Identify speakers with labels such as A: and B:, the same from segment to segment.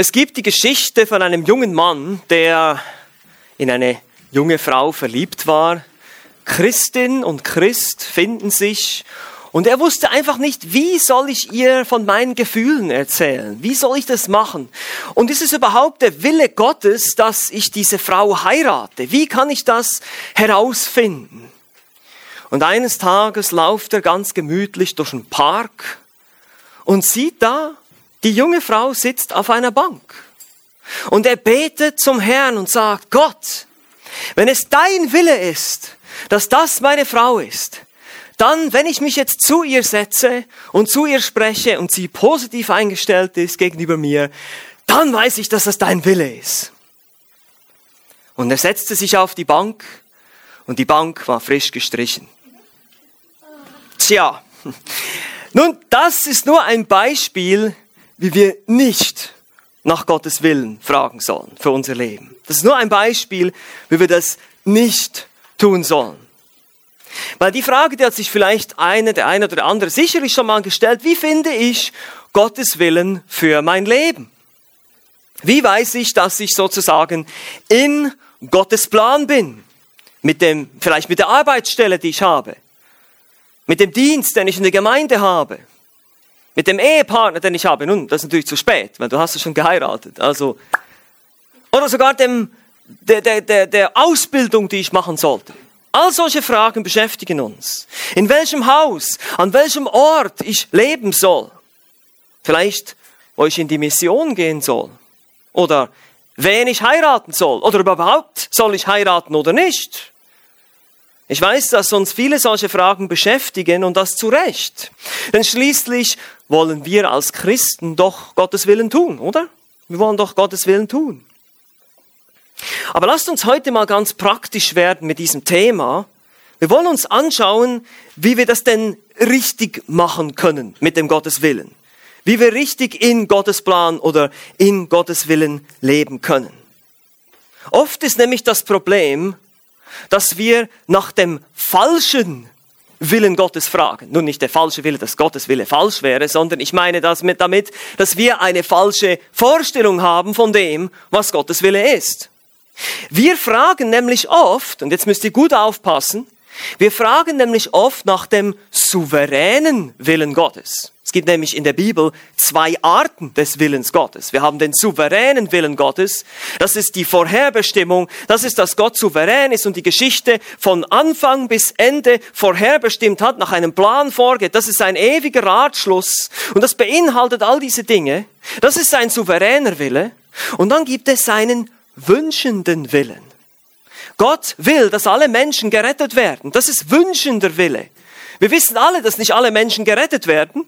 A: Es gibt die Geschichte von einem jungen Mann, der in eine junge Frau verliebt war. Christin und Christ finden sich und er wusste einfach nicht, wie soll ich ihr von meinen Gefühlen erzählen? Wie soll ich das machen? Und ist es überhaupt der Wille Gottes, dass ich diese Frau heirate? Wie kann ich das herausfinden? Und eines Tages lauft er ganz gemütlich durch einen Park und sieht da, die junge Frau sitzt auf einer Bank. Und er betet zum Herrn und sagt, Gott, wenn es dein Wille ist, dass das meine Frau ist, dann, wenn ich mich jetzt zu ihr setze und zu ihr spreche und sie positiv eingestellt ist gegenüber mir, dann weiß ich, dass das dein Wille ist. Und er setzte sich auf die Bank und die Bank war frisch gestrichen. Tja, nun, das ist nur ein Beispiel, wie wir nicht nach Gottes Willen fragen sollen für unser Leben. Das ist nur ein Beispiel, wie wir das nicht tun sollen. Weil die Frage, die hat sich vielleicht eine, der eine oder der andere sicherlich schon mal gestellt, wie finde ich Gottes Willen für mein Leben? Wie weiß ich, dass ich sozusagen in Gottes Plan bin? Mit dem, vielleicht mit der Arbeitsstelle, die ich habe. Mit dem Dienst, den ich in der Gemeinde habe. Mit dem Ehepartner, den ich habe. Nun, das ist natürlich zu spät, weil du hast ja schon geheiratet. Also, oder sogar dem, der, der, der, der Ausbildung, die ich machen sollte. All solche Fragen beschäftigen uns. In welchem Haus, an welchem Ort ich leben soll. Vielleicht, wo ich in die Mission gehen soll. Oder wen ich heiraten soll. Oder überhaupt, soll ich heiraten oder nicht. Ich weiß, dass uns viele solche Fragen beschäftigen und das zu Recht. Denn schließlich wollen wir als Christen doch Gottes Willen tun, oder? Wir wollen doch Gottes Willen tun. Aber lasst uns heute mal ganz praktisch werden mit diesem Thema. Wir wollen uns anschauen, wie wir das denn richtig machen können mit dem Gottes Willen. Wie wir richtig in Gottes Plan oder in Gottes Willen leben können. Oft ist nämlich das Problem, dass wir nach dem falschen Willen Gottes fragen. Nun nicht der falsche Wille, dass Gottes Wille falsch wäre, sondern ich meine das mit damit, dass wir eine falsche Vorstellung haben von dem, was Gottes Wille ist. Wir fragen nämlich oft, und jetzt müsst ihr gut aufpassen, wir fragen nämlich oft nach dem souveränen Willen Gottes. Es gibt nämlich in der Bibel zwei Arten des Willens Gottes. Wir haben den souveränen Willen Gottes. Das ist die Vorherbestimmung. Das ist, dass Gott souverän ist und die Geschichte von Anfang bis Ende vorherbestimmt hat, nach einem Plan vorgeht. Das ist ein ewiger Ratschluss. Und das beinhaltet all diese Dinge. Das ist sein souveräner Wille. Und dann gibt es seinen wünschenden Willen. Gott will, dass alle Menschen gerettet werden. Das ist wünschender Wille. Wir wissen alle, dass nicht alle Menschen gerettet werden.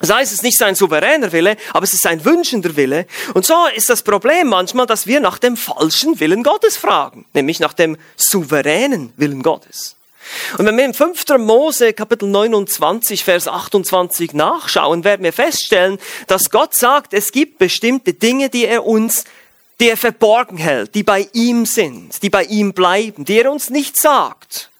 A: Das heißt, es ist nicht sein souveräner Wille, aber es ist sein wünschender Wille. Und so ist das Problem manchmal, dass wir nach dem falschen Willen Gottes fragen, nämlich nach dem souveränen Willen Gottes. Und wenn wir im 5. Mose Kapitel 29, Vers 28 nachschauen, werden wir feststellen, dass Gott sagt, es gibt bestimmte Dinge, die er uns die er verborgen hält, die bei ihm sind, die bei ihm bleiben, die er uns nicht sagt.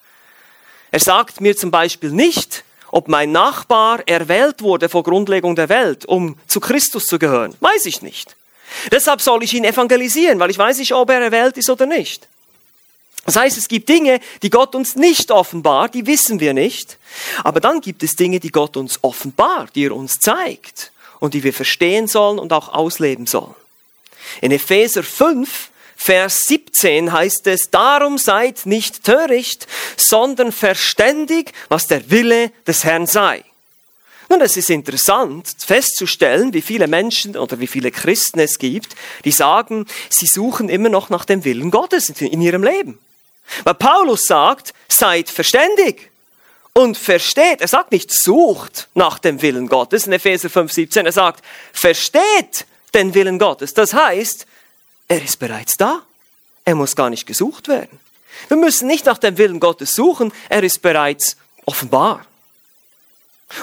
A: Er sagt mir zum Beispiel nicht, ob mein Nachbar erwählt wurde vor Grundlegung der Welt, um zu Christus zu gehören. Weiß ich nicht. Deshalb soll ich ihn evangelisieren, weil ich weiß nicht, ob er erwählt ist oder nicht. Das heißt, es gibt Dinge, die Gott uns nicht offenbart, die wissen wir nicht. Aber dann gibt es Dinge, die Gott uns offenbart, die er uns zeigt und die wir verstehen sollen und auch ausleben sollen. In Epheser 5, Vers 17 heißt es, darum seid nicht töricht, sondern verständig, was der Wille des Herrn sei. Nun, es ist interessant festzustellen, wie viele Menschen oder wie viele Christen es gibt, die sagen, sie suchen immer noch nach dem Willen Gottes in ihrem Leben. Weil Paulus sagt, seid verständig und versteht. Er sagt nicht, sucht nach dem Willen Gottes in Epheser 5, 17. Er sagt, versteht den Willen Gottes. Das heißt, er ist bereits da. Er muss gar nicht gesucht werden. Wir müssen nicht nach dem Willen Gottes suchen, er ist bereits offenbar.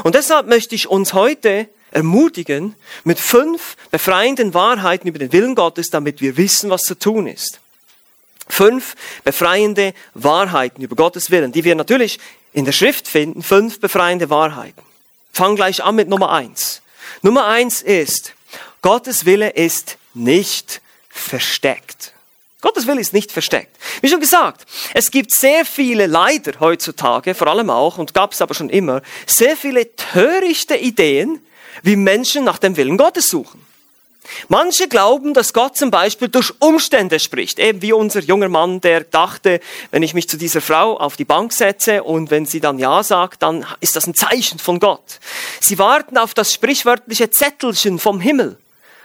A: Und deshalb möchte ich uns heute ermutigen mit fünf befreienden Wahrheiten über den Willen Gottes, damit wir wissen, was zu tun ist. Fünf befreiende Wahrheiten über Gottes Willen, die wir natürlich in der Schrift finden. Fünf befreiende Wahrheiten. Fang gleich an mit Nummer eins. Nummer eins ist, Gottes Wille ist nicht versteckt. Gottes Wille ist nicht versteckt. Wie schon gesagt, es gibt sehr viele leider heutzutage, vor allem auch, und gab es aber schon immer, sehr viele törichte Ideen, wie Menschen nach dem Willen Gottes suchen. Manche glauben, dass Gott zum Beispiel durch Umstände spricht, eben wie unser junger Mann, der dachte, wenn ich mich zu dieser Frau auf die Bank setze und wenn sie dann Ja sagt, dann ist das ein Zeichen von Gott. Sie warten auf das sprichwörtliche Zettelchen vom Himmel.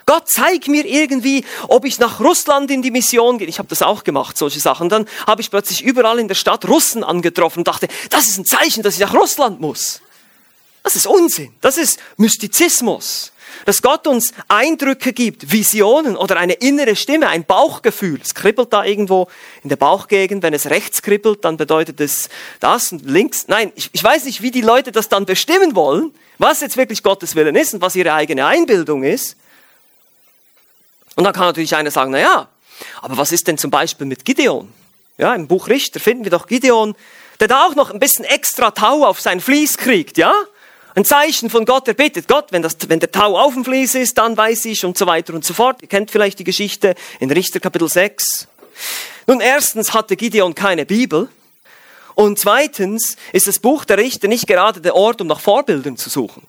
A: Gott, zeig mir irgendwie, ob ich nach Russland in die Mission gehe. Ich habe das auch gemacht, solche Sachen. Dann habe ich plötzlich überall in der Stadt Russen angetroffen und dachte, das ist ein Zeichen, dass ich nach Russland muss. Das ist Unsinn. Das ist Mystizismus. Dass Gott uns Eindrücke gibt, Visionen oder eine innere Stimme, ein Bauchgefühl. Es kribbelt da irgendwo in der Bauchgegend. Wenn es rechts kribbelt, dann bedeutet es das und links. Nein, ich, ich weiß nicht, wie die Leute das dann bestimmen wollen, was jetzt wirklich Gottes Willen ist und was ihre eigene Einbildung ist. Und dann kann natürlich einer sagen, na ja, aber was ist denn zum Beispiel mit Gideon? Ja, im Buch Richter finden wir doch Gideon, der da auch noch ein bisschen extra Tau auf sein Vlies kriegt, ja? Ein Zeichen von Gott, er bittet Gott, wenn, das, wenn der Tau auf dem Vlies ist, dann weiß ich und so weiter und so fort. Ihr kennt vielleicht die Geschichte in Richter Kapitel 6. Nun, erstens hatte Gideon keine Bibel. Und zweitens ist das Buch der Richter nicht gerade der Ort, um nach Vorbildern zu suchen.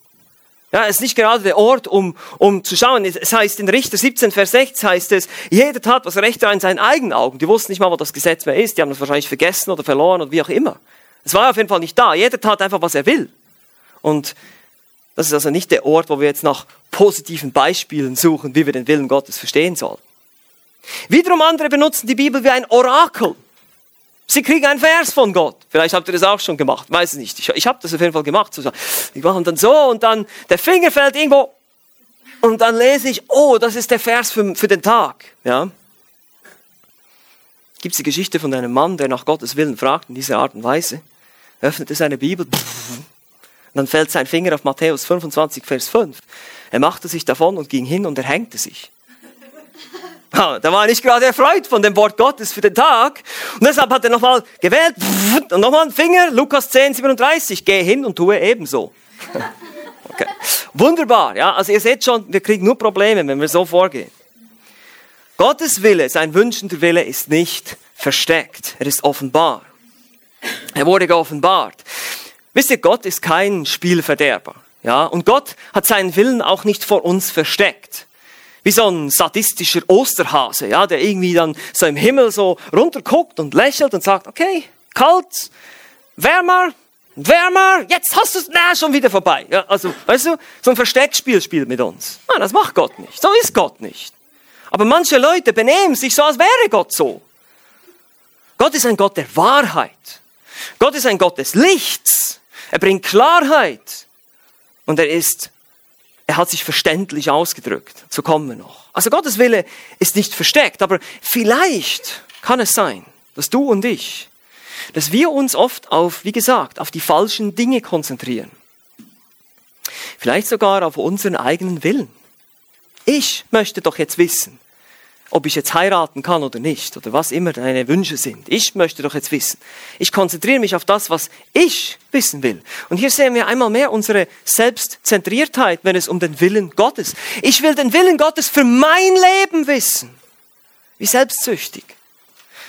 A: Ja, es ist nicht gerade der Ort, um, um zu schauen. Es heißt in Richter 17, Vers 6 heißt es, jeder tat, was recht war in seinen eigenen Augen. Die wussten nicht mal, wo das Gesetz mehr ist. Die haben es wahrscheinlich vergessen oder verloren oder wie auch immer. Es war auf jeden Fall nicht da. Jeder tat einfach, was er will. Und das ist also nicht der Ort, wo wir jetzt nach positiven Beispielen suchen, wie wir den Willen Gottes verstehen sollen. Wiederum andere benutzen die Bibel wie ein Orakel. Sie kriegen einen Vers von Gott. Vielleicht habt ihr das auch schon gemacht. Weiß es nicht. Ich, ich habe das auf jeden Fall gemacht. Ich mache dann so und dann der Finger fällt irgendwo und dann lese ich, oh, das ist der Vers für, für den Tag. Ja. Gibt es die Geschichte von einem Mann, der nach Gottes Willen fragt in dieser Art und Weise, öffnete seine Bibel, und dann fällt sein Finger auf Matthäus 25, Vers 5. Er machte sich davon und ging hin und er hängte sich. Da war nicht gerade erfreut von dem Wort Gottes für den Tag. Und deshalb hat er nochmal gewählt und nochmal einen Finger, Lukas 10, 37, geh hin und tue ebenso. Okay. Wunderbar, ja. Also ihr seht schon, wir kriegen nur Probleme, wenn wir so vorgehen. Gottes Wille, sein wünschender Wille ist nicht versteckt. Er ist offenbar. Er wurde geoffenbart. Wisst ihr, Gott ist kein Spielverderber. Ja, und Gott hat seinen Willen auch nicht vor uns versteckt wie so ein sadistischer Osterhase, ja, der irgendwie dann so im Himmel so runterguckt und lächelt und sagt, okay, kalt, wärmer, wärmer, jetzt hast du es, na, schon wieder vorbei. Ja, also, weißt du, so ein Versteckspiel spielt mit uns. Nein, das macht Gott nicht. So ist Gott nicht. Aber manche Leute benehmen sich so, als wäre Gott so. Gott ist ein Gott der Wahrheit. Gott ist ein Gott des Lichts. Er bringt Klarheit. Und er ist hat sich verständlich ausgedrückt. So kommen wir noch. Also Gottes Wille ist nicht versteckt, aber vielleicht kann es sein, dass du und ich, dass wir uns oft auf, wie gesagt, auf die falschen Dinge konzentrieren. Vielleicht sogar auf unseren eigenen Willen. Ich möchte doch jetzt wissen, ob ich jetzt heiraten kann oder nicht oder was immer deine Wünsche sind. Ich möchte doch jetzt wissen. Ich konzentriere mich auf das, was ich wissen will. Und hier sehen wir einmal mehr unsere Selbstzentriertheit, wenn es um den Willen Gottes. Ich will den Willen Gottes für mein Leben wissen. Wie selbstsüchtig.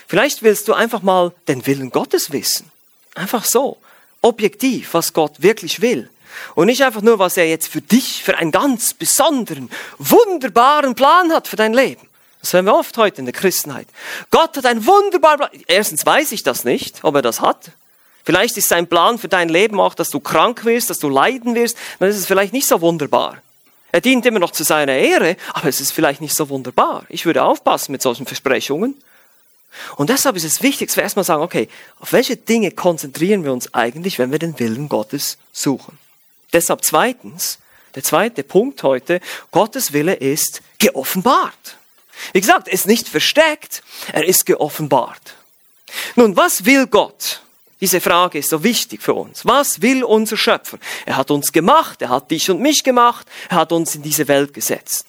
A: Vielleicht willst du einfach mal den Willen Gottes wissen. Einfach so. Objektiv, was Gott wirklich will. Und nicht einfach nur, was er jetzt für dich, für einen ganz besonderen, wunderbaren Plan hat für dein Leben. Das hören wir oft heute in der Christenheit. Gott hat ein wunderbarer Plan. Erstens weiß ich das nicht, ob er das hat. Vielleicht ist sein Plan für dein Leben auch, dass du krank wirst, dass du leiden wirst. Dann ist es vielleicht nicht so wunderbar. Er dient immer noch zu seiner Ehre, aber es ist vielleicht nicht so wunderbar. Ich würde aufpassen mit solchen Versprechungen. Und deshalb ist es wichtig, dass wir erstmal sagen, okay, auf welche Dinge konzentrieren wir uns eigentlich, wenn wir den Willen Gottes suchen? Deshalb zweitens, der zweite Punkt heute, Gottes Wille ist geoffenbart. Wie gesagt, er ist nicht versteckt, er ist geoffenbart. Nun, was will Gott? Diese Frage ist so wichtig für uns. Was will unser Schöpfer? Er hat uns gemacht, er hat dich und mich gemacht, er hat uns in diese Welt gesetzt.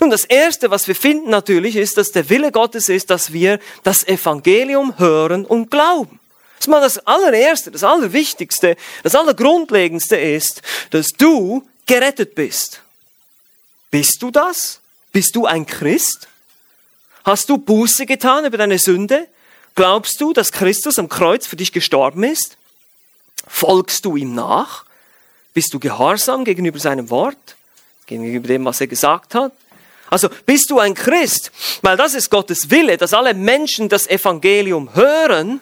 A: Und das Erste, was wir finden natürlich, ist, dass der Wille Gottes ist, dass wir das Evangelium hören und glauben. Das ist mal das allererste, das allerwichtigste, das allergrundlegendste ist, dass du gerettet bist. Bist du das? Bist du ein Christ? Hast du Buße getan über deine Sünde? Glaubst du, dass Christus am Kreuz für dich gestorben ist? Folgst du ihm nach? Bist du gehorsam gegenüber seinem Wort? Gegenüber dem, was er gesagt hat? Also bist du ein Christ? Weil das ist Gottes Wille, dass alle Menschen das Evangelium hören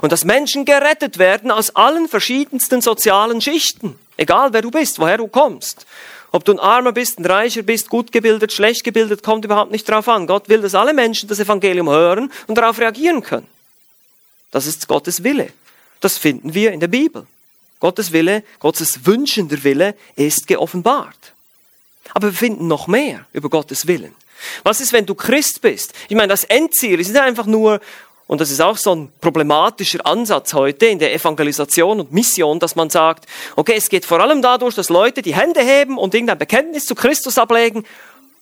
A: und dass Menschen gerettet werden aus allen verschiedensten sozialen Schichten. Egal wer du bist, woher du kommst. Ob du ein Armer bist, ein Reicher bist, gut gebildet, schlecht gebildet, kommt überhaupt nicht drauf an. Gott will, dass alle Menschen das Evangelium hören und darauf reagieren können. Das ist Gottes Wille. Das finden wir in der Bibel. Gottes Wille, Gottes wünschender Wille ist geoffenbart. Aber wir finden noch mehr über Gottes Willen. Was ist, wenn du Christ bist? Ich meine, das Endziel ist nicht einfach nur, und das ist auch so ein problematischer Ansatz heute in der Evangelisation und Mission, dass man sagt, okay, es geht vor allem dadurch, dass Leute die Hände heben und irgendein Bekenntnis zu Christus ablegen.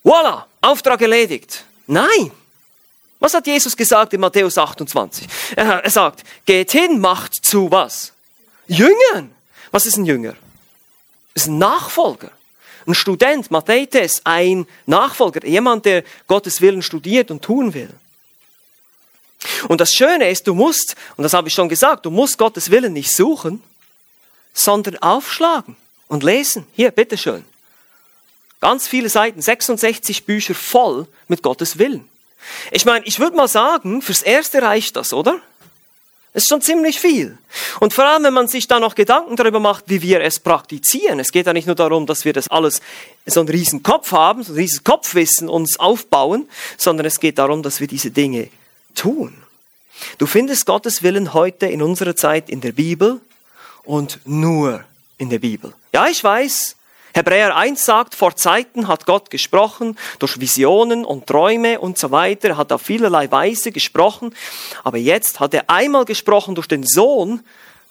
A: Voila, Auftrag erledigt. Nein. Was hat Jesus gesagt in Matthäus 28? Er, sagt, geht hin, macht zu was? Jüngern. Was ist ein Jünger? ist ein Nachfolger. Ein Student, Mathetes, ein Nachfolger, jemand, der Gottes Willen studiert und tun will. Und das Schöne ist, du musst, und das habe ich schon gesagt, du musst Gottes Willen nicht suchen, sondern aufschlagen und lesen. Hier, bitteschön. Ganz viele Seiten, 66 Bücher voll mit Gottes Willen. Ich meine, ich würde mal sagen, fürs Erste reicht das, oder? Das ist schon ziemlich viel. Und vor allem, wenn man sich da noch Gedanken darüber macht, wie wir es praktizieren. Es geht ja nicht nur darum, dass wir das alles so einen riesen Kopf haben, so ein riesen Kopfwissen uns aufbauen, sondern es geht darum, dass wir diese Dinge tun. Du findest Gottes Willen heute in unserer Zeit in der Bibel und nur in der Bibel. Ja, ich weiß, Hebräer 1 sagt, vor Zeiten hat Gott gesprochen, durch Visionen und Träume und so weiter, er hat auf vielerlei Weise gesprochen, aber jetzt hat er einmal gesprochen durch den Sohn,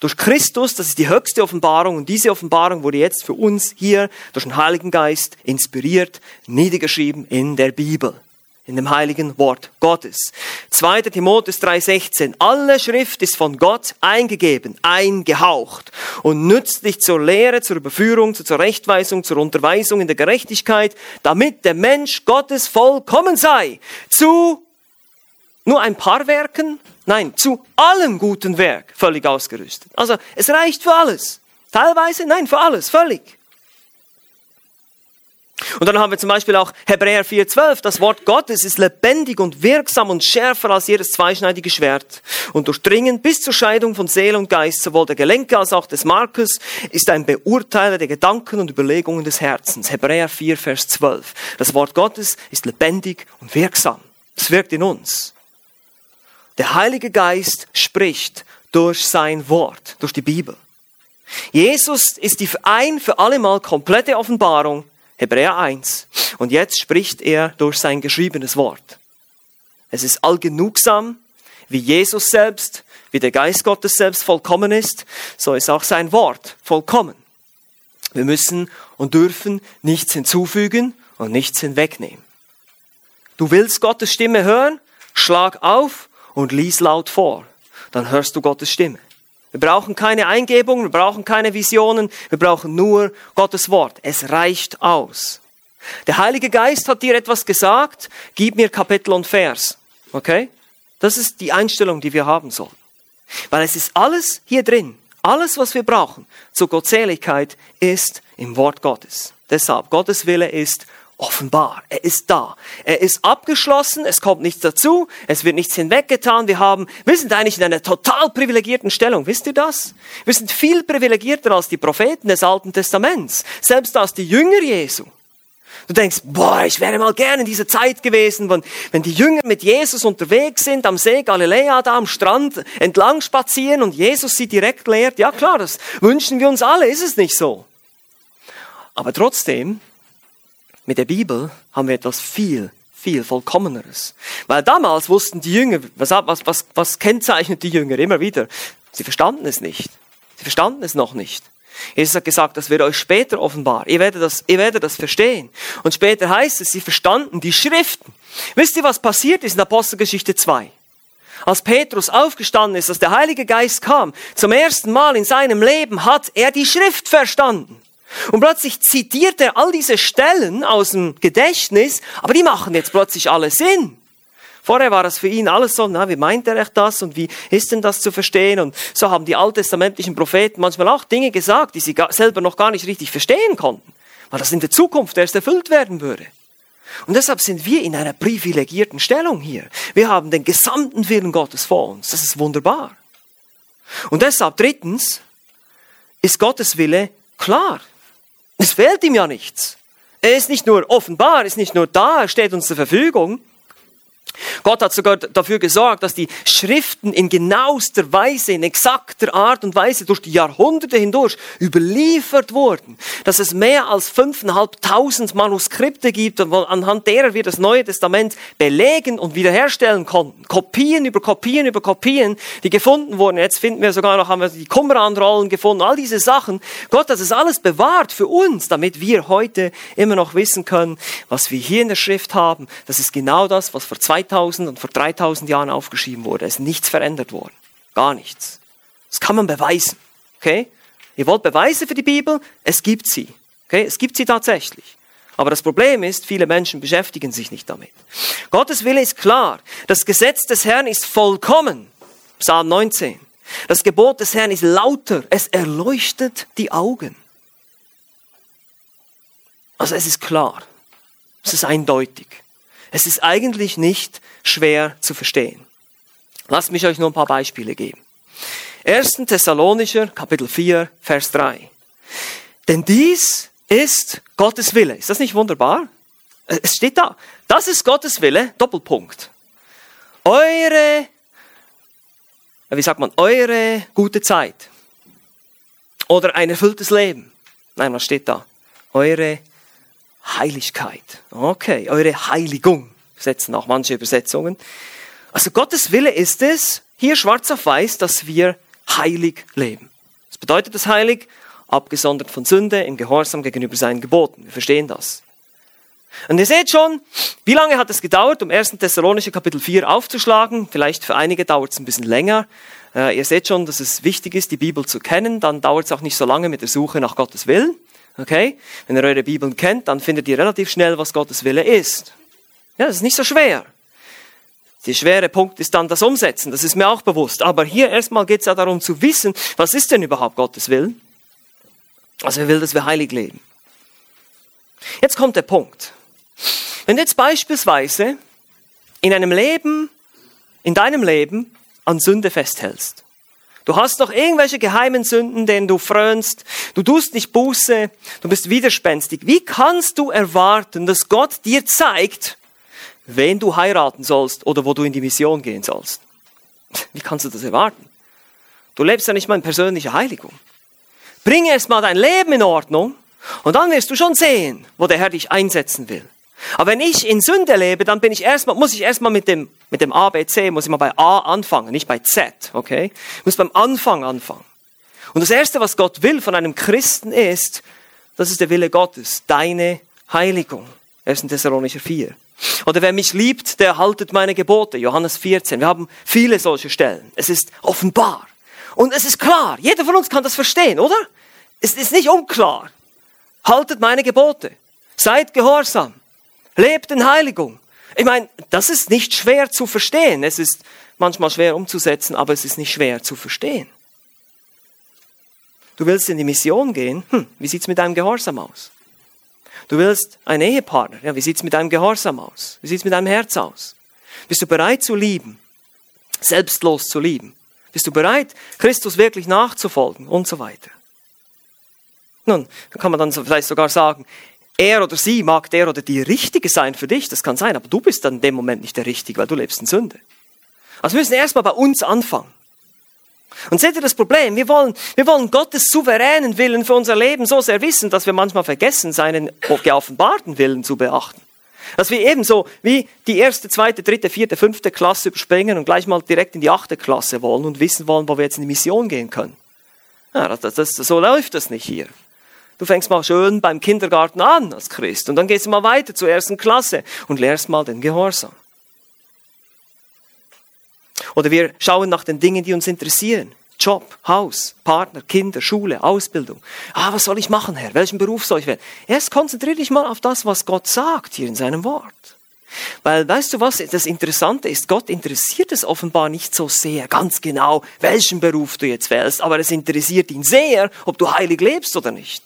A: durch Christus, das ist die höchste Offenbarung und diese Offenbarung wurde jetzt für uns hier durch den Heiligen Geist inspiriert, niedergeschrieben in der Bibel in dem heiligen Wort Gottes. 2. Timotheus 3:16. Alle Schrift ist von Gott eingegeben, eingehaucht und nützlich zur Lehre, zur Überführung, zur Rechtweisung, zur Unterweisung in der Gerechtigkeit, damit der Mensch Gottes vollkommen sei. Zu nur ein paar Werken? Nein, zu allem guten Werk völlig ausgerüstet. Also es reicht für alles. Teilweise, nein, für alles, völlig. Und dann haben wir zum Beispiel auch Hebräer 4,12. Das Wort Gottes ist lebendig und wirksam und schärfer als jedes zweischneidige Schwert und durchdringend bis zur Scheidung von Seele und Geist, sowohl der Gelenke als auch des Markes, ist ein Beurteiler der Gedanken und Überlegungen des Herzens. Hebräer 4, Vers 12. Das Wort Gottes ist lebendig und wirksam. Es wirkt in uns. Der Heilige Geist spricht durch sein Wort, durch die Bibel. Jesus ist die ein für allemal komplette Offenbarung Hebräer 1. Und jetzt spricht er durch sein geschriebenes Wort. Es ist allgenugsam, wie Jesus selbst, wie der Geist Gottes selbst vollkommen ist, so ist auch sein Wort vollkommen. Wir müssen und dürfen nichts hinzufügen und nichts hinwegnehmen. Du willst Gottes Stimme hören? Schlag auf und lies laut vor. Dann hörst du Gottes Stimme. Wir brauchen keine Eingebungen, wir brauchen keine Visionen, wir brauchen nur Gottes Wort. Es reicht aus. Der Heilige Geist hat dir etwas gesagt, gib mir Kapitel und Vers. Okay? Das ist die Einstellung, die wir haben sollen. Weil es ist alles hier drin. Alles, was wir brauchen zur Gottseligkeit, ist im Wort Gottes. Deshalb, Gottes Wille ist offenbar. Er ist da. Er ist abgeschlossen. Es kommt nichts dazu. Es wird nichts hinweggetan. Wir haben, wir sind eigentlich in einer total privilegierten Stellung. Wisst ihr das? Wir sind viel privilegierter als die Propheten des Alten Testaments. Selbst als die Jünger Jesu. Du denkst, boah, ich wäre mal gerne in dieser Zeit gewesen, wenn, wenn die Jünger mit Jesus unterwegs sind, am See Galiläa, da am Strand entlang spazieren und Jesus sie direkt lehrt. Ja klar, das wünschen wir uns alle, ist es nicht so? Aber trotzdem mit der Bibel haben wir etwas viel, viel vollkommeneres. Weil damals wussten die Jünger, was, was, was, was kennzeichnet die Jünger immer wieder? Sie verstanden es nicht. Sie verstanden es noch nicht. Jesus hat gesagt, das wird euch später offenbar. Ihr werdet das, ihr werdet das verstehen. Und später heißt es, sie verstanden die Schriften. Wisst ihr, was passiert ist in Apostelgeschichte 2? Als Petrus aufgestanden ist, als der Heilige Geist kam, zum ersten Mal in seinem Leben hat er die Schrift verstanden. Und plötzlich zitiert er all diese Stellen aus dem Gedächtnis, aber die machen jetzt plötzlich alle Sinn. Vorher war das für ihn alles so, na, wie meint er echt das und wie ist denn das zu verstehen? Und so haben die alttestamentlichen Propheten manchmal auch Dinge gesagt, die sie selber noch gar nicht richtig verstehen konnten, weil das in der Zukunft erst erfüllt werden würde. Und deshalb sind wir in einer privilegierten Stellung hier. Wir haben den gesamten Willen Gottes vor uns. Das ist wunderbar. Und deshalb drittens ist Gottes Wille klar. Es fehlt ihm ja nichts. Er ist nicht nur offenbar, ist nicht nur da, er steht uns zur Verfügung, Gott hat sogar dafür gesorgt, dass die Schriften in genauester Weise, in exakter Art und Weise durch die Jahrhunderte hindurch überliefert wurden. Dass es mehr als 5.500 Manuskripte gibt, anhand derer wir das Neue Testament belegen und wiederherstellen konnten. Kopien über Kopien über Kopien, die gefunden wurden. Jetzt finden wir sogar noch, haben wir die Qumran-Rollen gefunden, all diese Sachen. Gott hat es alles bewahrt für uns, damit wir heute immer noch wissen können, was wir hier in der Schrift haben. Das ist genau das, was vor 2000 und vor 3000 Jahren aufgeschrieben wurde. Es ist nichts verändert worden. Gar nichts. Das kann man beweisen. Okay? Ihr wollt Beweise für die Bibel? Es gibt sie. Okay? Es gibt sie tatsächlich. Aber das Problem ist, viele Menschen beschäftigen sich nicht damit. Gottes Wille ist klar. Das Gesetz des Herrn ist vollkommen. Psalm 19. Das Gebot des Herrn ist lauter. Es erleuchtet die Augen. Also es ist klar. Es ist eindeutig. Es ist eigentlich nicht schwer zu verstehen. Lasst mich euch nur ein paar Beispiele geben. 1. Thessalonischer, Kapitel 4, Vers 3. Denn dies ist Gottes Wille. Ist das nicht wunderbar? Es steht da. Das ist Gottes Wille, Doppelpunkt. Eure, wie sagt man, eure gute Zeit. Oder ein erfülltes Leben. Nein, was steht da? Eure Heiligkeit. Okay, eure Heiligung setzen auch manche Übersetzungen. Also Gottes Wille ist es, hier schwarz auf weiß, dass wir heilig leben. Was bedeutet das heilig? Abgesondert von Sünde, im Gehorsam gegenüber seinen Geboten. Wir verstehen das. Und ihr seht schon, wie lange hat es gedauert, um 1. Thessalonische Kapitel 4 aufzuschlagen? Vielleicht für einige dauert es ein bisschen länger. Äh, ihr seht schon, dass es wichtig ist, die Bibel zu kennen. Dann dauert es auch nicht so lange mit der Suche nach Gottes Willen. Okay? Wenn ihr eure Bibeln kennt, dann findet ihr relativ schnell, was Gottes Wille ist. Ja, das ist nicht so schwer. Der schwere Punkt ist dann das Umsetzen, das ist mir auch bewusst. Aber hier erstmal geht es ja darum zu wissen, was ist denn überhaupt Gottes Willen? Also er will, dass wir heilig leben. Jetzt kommt der Punkt. Wenn du jetzt beispielsweise in einem Leben, in deinem Leben an Sünde festhältst, Du hast noch irgendwelche geheimen Sünden, denen du frönst. Du tust nicht Buße. Du bist widerspenstig. Wie kannst du erwarten, dass Gott dir zeigt, wen du heiraten sollst oder wo du in die Mission gehen sollst? Wie kannst du das erwarten? Du lebst ja nicht mal in persönlicher Heiligung. Bring erst mal dein Leben in Ordnung und dann wirst du schon sehen, wo der Herr dich einsetzen will. Aber wenn ich in Sünde lebe, dann bin ich erstmal, muss ich erstmal mit dem, mit dem A, B, C, muss ich mal bei A anfangen, nicht bei Z, okay? Ich muss beim Anfang anfangen. Und das erste, was Gott will von einem Christen ist, das ist der Wille Gottes, deine Heiligung. 1. Thessalonicher 4. Oder wer mich liebt, der haltet meine Gebote. Johannes 14. Wir haben viele solche Stellen. Es ist offenbar. Und es ist klar. Jeder von uns kann das verstehen, oder? Es ist nicht unklar. Haltet meine Gebote. Seid gehorsam. Lebt in Heiligung. Ich meine, das ist nicht schwer zu verstehen. Es ist manchmal schwer umzusetzen, aber es ist nicht schwer zu verstehen. Du willst in die Mission gehen, hm, wie sieht's mit deinem Gehorsam aus? Du willst einen Ehepartner, ja, wie sieht's mit deinem Gehorsam aus? Wie sieht's mit deinem Herz aus? Bist du bereit zu lieben? Selbstlos zu lieben? Bist du bereit, Christus wirklich nachzufolgen? Und so weiter. Nun, kann man dann vielleicht sogar sagen, er oder sie mag der oder die Richtige sein für dich, das kann sein, aber du bist dann in dem Moment nicht der Richtige, weil du lebst in Sünde. Also wir müssen erstmal bei uns anfangen. Und seht ihr das Problem? Wir wollen, wir wollen Gottes souveränen Willen für unser Leben so sehr wissen, dass wir manchmal vergessen, seinen geoffenbarten Willen zu beachten. Dass wir ebenso wie die erste, zweite, dritte, vierte, fünfte Klasse überspringen und gleich mal direkt in die achte Klasse wollen und wissen wollen, wo wir jetzt in die Mission gehen können. Ja, das, das, so läuft das nicht hier. Du fängst mal schön beim Kindergarten an als Christ und dann gehst du mal weiter zur ersten Klasse und lehrst mal den Gehorsam. Oder wir schauen nach den Dingen, die uns interessieren. Job, Haus, Partner, Kinder, Schule, Ausbildung. Ah, was soll ich machen, Herr? Welchen Beruf soll ich wählen? Erst konzentriere dich mal auf das, was Gott sagt hier in seinem Wort. Weil, weißt du was, das Interessante ist, Gott interessiert es offenbar nicht so sehr, ganz genau, welchen Beruf du jetzt wählst, aber es interessiert ihn sehr, ob du heilig lebst oder nicht.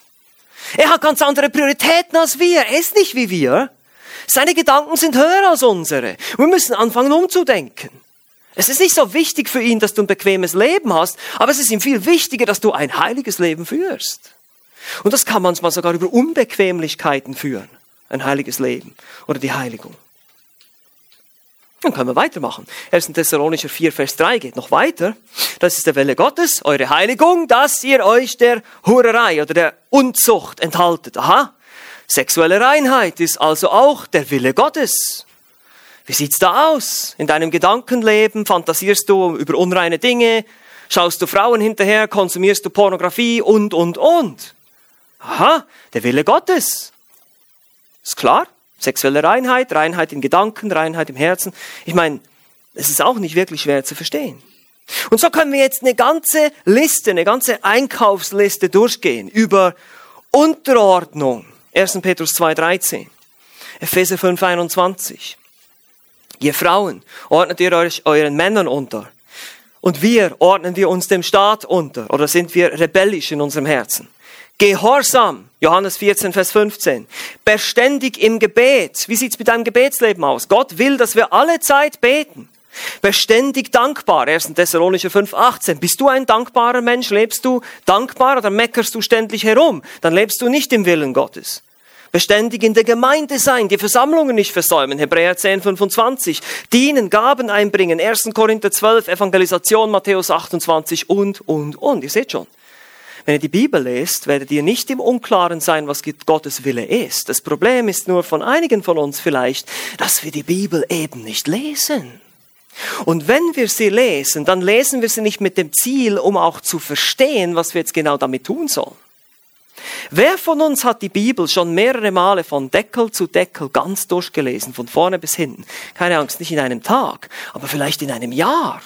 A: Er hat ganz andere Prioritäten als wir, er ist nicht wie wir. Seine Gedanken sind höher als unsere. Wir müssen anfangen umzudenken. Es ist nicht so wichtig für ihn, dass du ein bequemes Leben hast, aber es ist ihm viel wichtiger, dass du ein heiliges Leben führst. Und das kann manchmal sogar über Unbequemlichkeiten führen, ein heiliges Leben oder die Heiligung. Dann können wir weitermachen. 1. Thessalonicher 4, Vers 3 geht noch weiter. Das ist der Wille Gottes, eure Heiligung, dass ihr euch der Hurerei oder der Unzucht enthaltet. Aha. Sexuelle Reinheit ist also auch der Wille Gottes. Wie sieht's da aus? In deinem Gedankenleben fantasierst du über unreine Dinge, schaust du Frauen hinterher, konsumierst du Pornografie und, und, und. Aha, der Wille Gottes. Ist klar? Sexuelle Reinheit, Reinheit in Gedanken, Reinheit im Herzen. Ich meine, es ist auch nicht wirklich schwer zu verstehen. Und so können wir jetzt eine ganze Liste, eine ganze Einkaufsliste durchgehen über Unterordnung. 1. Petrus 2,13. Epheser 5, 21. Ihr Frauen, ordnet ihr euch euren Männern unter. Und wir, ordnen wir uns dem Staat unter? Oder sind wir rebellisch in unserem Herzen? Gehorsam, Johannes 14, Vers 15. Beständig im Gebet. Wie sieht's mit deinem Gebetsleben aus? Gott will, dass wir alle Zeit beten. Beständig dankbar. 1. Thessalonicher 5, 18. Bist du ein dankbarer Mensch? Lebst du dankbar oder meckerst du ständig herum? Dann lebst du nicht im Willen Gottes. Beständig in der Gemeinde sein, die Versammlungen nicht versäumen. Hebräer 10, 25. Dienen, Gaben einbringen. 1. Korinther 12, Evangelisation, Matthäus 28 und, und, und. Ihr seht schon. Wenn ihr die Bibel lest, werdet ihr nicht im Unklaren sein, was Gottes Wille ist. Das Problem ist nur von einigen von uns vielleicht, dass wir die Bibel eben nicht lesen. Und wenn wir sie lesen, dann lesen wir sie nicht mit dem Ziel, um auch zu verstehen, was wir jetzt genau damit tun sollen. Wer von uns hat die Bibel schon mehrere Male von Deckel zu Deckel ganz durchgelesen, von vorne bis hinten? Keine Angst, nicht in einem Tag, aber vielleicht in einem Jahr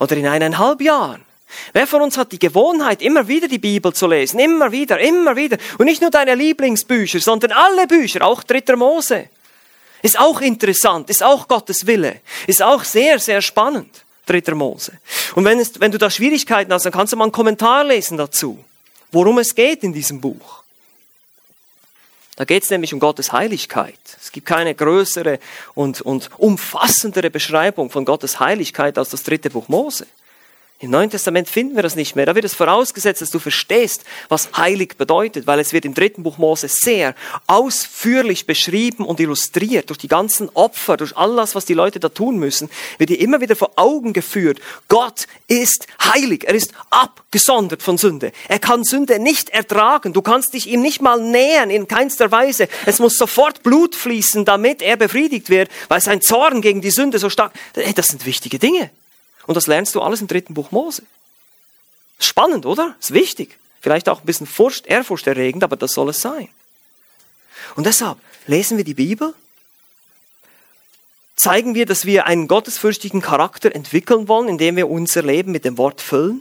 A: oder in eineinhalb Jahren. Wer von uns hat die Gewohnheit, immer wieder die Bibel zu lesen? Immer wieder, immer wieder. Und nicht nur deine Lieblingsbücher, sondern alle Bücher, auch Dritter Mose. Ist auch interessant, ist auch Gottes Wille, ist auch sehr, sehr spannend, Dritter Mose. Und wenn, es, wenn du da Schwierigkeiten hast, dann kannst du mal einen Kommentar lesen dazu, worum es geht in diesem Buch. Da geht es nämlich um Gottes Heiligkeit. Es gibt keine größere und, und umfassendere Beschreibung von Gottes Heiligkeit als das dritte Buch Mose. Im Neuen Testament finden wir das nicht mehr. Da wird es vorausgesetzt, dass du verstehst, was heilig bedeutet, weil es wird im dritten Buch Mose sehr ausführlich beschrieben und illustriert durch die ganzen Opfer, durch all das, was die Leute da tun müssen, wird dir immer wieder vor Augen geführt. Gott ist heilig. Er ist abgesondert von Sünde. Er kann Sünde nicht ertragen. Du kannst dich ihm nicht mal nähern, in keinster Weise. Es muss sofort Blut fließen, damit er befriedigt wird, weil sein Zorn gegen die Sünde so stark, das sind wichtige Dinge. Und das lernst du alles im dritten Buch Mose. Spannend, oder? Ist wichtig. Vielleicht auch ein bisschen Furcht, ehrfurchterregend, aber das soll es sein. Und deshalb lesen wir die Bibel, zeigen wir, dass wir einen gottesfürchtigen Charakter entwickeln wollen, indem wir unser Leben mit dem Wort füllen.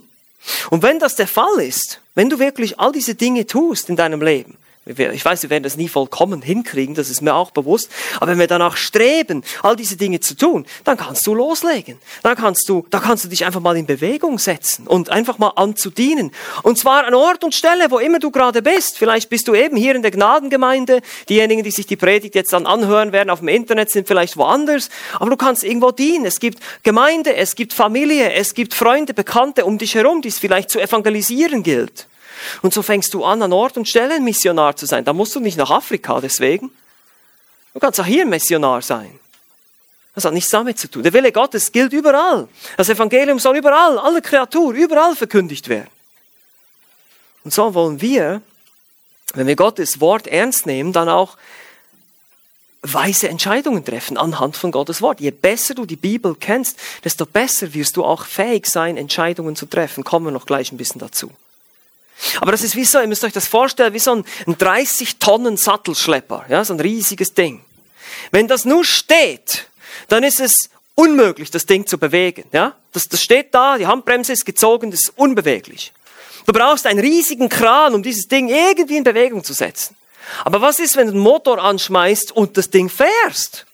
A: Und wenn das der Fall ist, wenn du wirklich all diese Dinge tust in deinem Leben, ich weiß, wir werden das nie vollkommen hinkriegen, das ist mir auch bewusst. Aber wenn wir danach streben, all diese Dinge zu tun, dann kannst du loslegen. Dann kannst du, da kannst du dich einfach mal in Bewegung setzen und einfach mal anzudienen. Und zwar an Ort und Stelle, wo immer du gerade bist. Vielleicht bist du eben hier in der Gnadengemeinde. Diejenigen, die sich die Predigt jetzt dann anhören werden auf dem Internet, sind vielleicht woanders. Aber du kannst irgendwo dienen. Es gibt Gemeinde, es gibt Familie, es gibt Freunde, Bekannte um dich herum, die es vielleicht zu evangelisieren gilt. Und so fängst du an, an Ort und Stelle ein Missionar zu sein. Da musst du nicht nach Afrika deswegen. Du kannst auch hier ein Missionar sein. Das hat nichts damit zu tun. Der Wille Gottes gilt überall. Das Evangelium soll überall, alle Kreatur, überall verkündigt werden. Und so wollen wir, wenn wir Gottes Wort ernst nehmen, dann auch weise Entscheidungen treffen anhand von Gottes Wort. Je besser du die Bibel kennst, desto besser wirst du auch fähig sein, Entscheidungen zu treffen. Kommen wir noch gleich ein bisschen dazu. Aber das ist wie so, ihr müsst euch das vorstellen, wie so ein, 30 Tonnen Sattelschlepper, ja, so ein riesiges Ding. Wenn das nur steht, dann ist es unmöglich, das Ding zu bewegen. Ja? Das, das steht da, die Handbremse ist gezogen, das ist unbeweglich. Du brauchst einen riesigen Kran, um dieses Ding irgendwie in Bewegung zu setzen. Aber was ist, wenn du den Motor anschmeißt und das Ding fährst?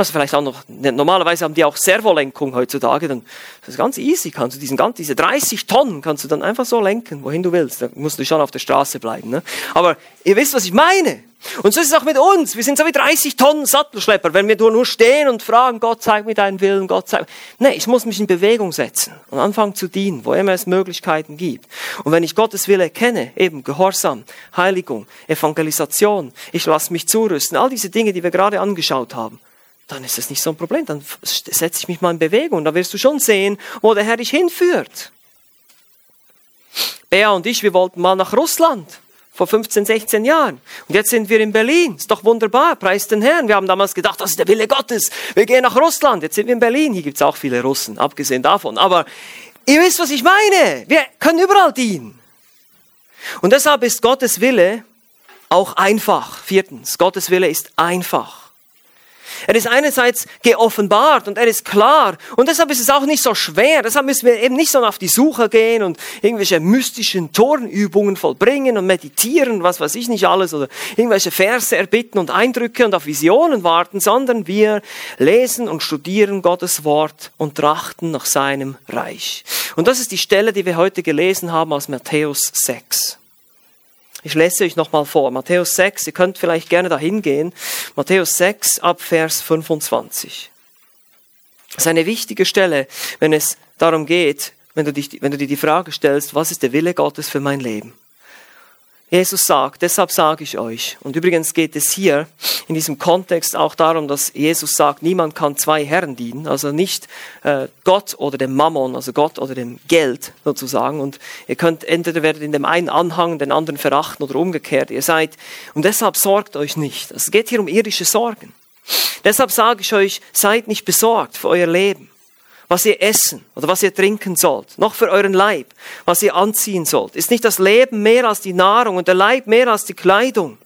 A: Also vielleicht auch noch, normalerweise haben die auch Servolenkung heutzutage, dann das ist ganz easy, kannst du diesen ganz, diese 30 Tonnen kannst du dann einfach so lenken, wohin du willst. Da musst du schon auf der Straße bleiben. Ne? Aber ihr wisst, was ich meine. Und so ist es auch mit uns. Wir sind so wie 30 Tonnen Sattelschlepper, wenn wir nur stehen und fragen, Gott zeig mir deinen Willen, Gott zeig. Nee, ich muss mich in Bewegung setzen und anfangen zu dienen, wo immer es Möglichkeiten gibt. Und wenn ich Gottes Wille kenne, eben Gehorsam, Heiligung, Evangelisation, ich lasse mich zurüsten, all diese Dinge, die wir gerade angeschaut haben, dann ist das nicht so ein Problem. Dann setze ich mich mal in Bewegung da wirst du schon sehen, wo der Herr dich hinführt. Bea und ich, wir wollten mal nach Russland vor 15, 16 Jahren. Und jetzt sind wir in Berlin. Ist doch wunderbar, preis den Herrn. Wir haben damals gedacht, das ist der Wille Gottes. Wir gehen nach Russland. Jetzt sind wir in Berlin. Hier gibt es auch viele Russen, abgesehen davon. Aber ihr wisst, was ich meine. Wir können überall dienen. Und deshalb ist Gottes Wille auch einfach. Viertens, Gottes Wille ist einfach. Er ist einerseits geoffenbart und er ist klar. Und deshalb ist es auch nicht so schwer. Deshalb müssen wir eben nicht so auf die Suche gehen und irgendwelche mystischen Turnübungen vollbringen und meditieren, was weiß ich nicht alles, oder irgendwelche Verse erbitten und Eindrücke und auf Visionen warten, sondern wir lesen und studieren Gottes Wort und trachten nach seinem Reich. Und das ist die Stelle, die wir heute gelesen haben aus Matthäus 6. Ich lese euch nochmal vor. Matthäus 6, ihr könnt vielleicht gerne dahin gehen. Matthäus 6 ab Vers 25. Das ist eine wichtige Stelle, wenn es darum geht, wenn du, dich, wenn du dir die Frage stellst, was ist der Wille Gottes für mein Leben? Jesus sagt, deshalb sage ich euch. Und übrigens geht es hier in diesem Kontext auch darum, dass Jesus sagt, niemand kann zwei Herren dienen, also nicht äh, Gott oder dem Mammon, also Gott oder dem Geld sozusagen. Und ihr könnt entweder werdet in dem einen anhangen, den anderen verachten oder umgekehrt. Ihr seid, und deshalb sorgt euch nicht. Es geht hier um irdische Sorgen. Deshalb sage ich euch, seid nicht besorgt für euer Leben was ihr essen oder was ihr trinken sollt, noch für euren Leib, was ihr anziehen sollt. Ist nicht das Leben mehr als die Nahrung und der Leib mehr als die Kleidung?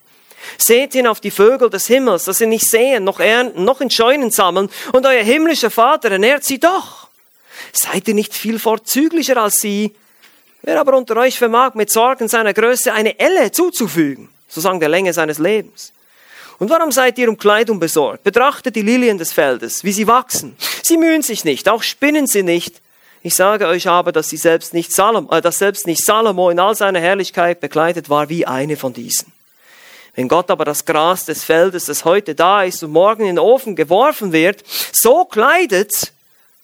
A: Seht hin auf die Vögel des Himmels, dass sie nicht sehen, noch ernten, noch in Scheunen sammeln, und euer himmlischer Vater ernährt sie doch. Seid ihr nicht viel vorzüglicher als sie? Wer aber unter euch vermag, mit Sorgen seiner Größe eine Elle zuzufügen, so sagen der Länge seines Lebens? Und warum seid ihr um Kleidung besorgt? Betrachtet die Lilien des Feldes, wie sie wachsen. Sie mühen sich nicht, auch spinnen sie nicht. Ich sage euch aber, dass sie selbst nicht Salom, äh, dass selbst nicht Salomo in all seiner Herrlichkeit bekleidet war wie eine von diesen. Wenn Gott aber das Gras des Feldes, das heute da ist und morgen in den Ofen geworfen wird, so kleidet,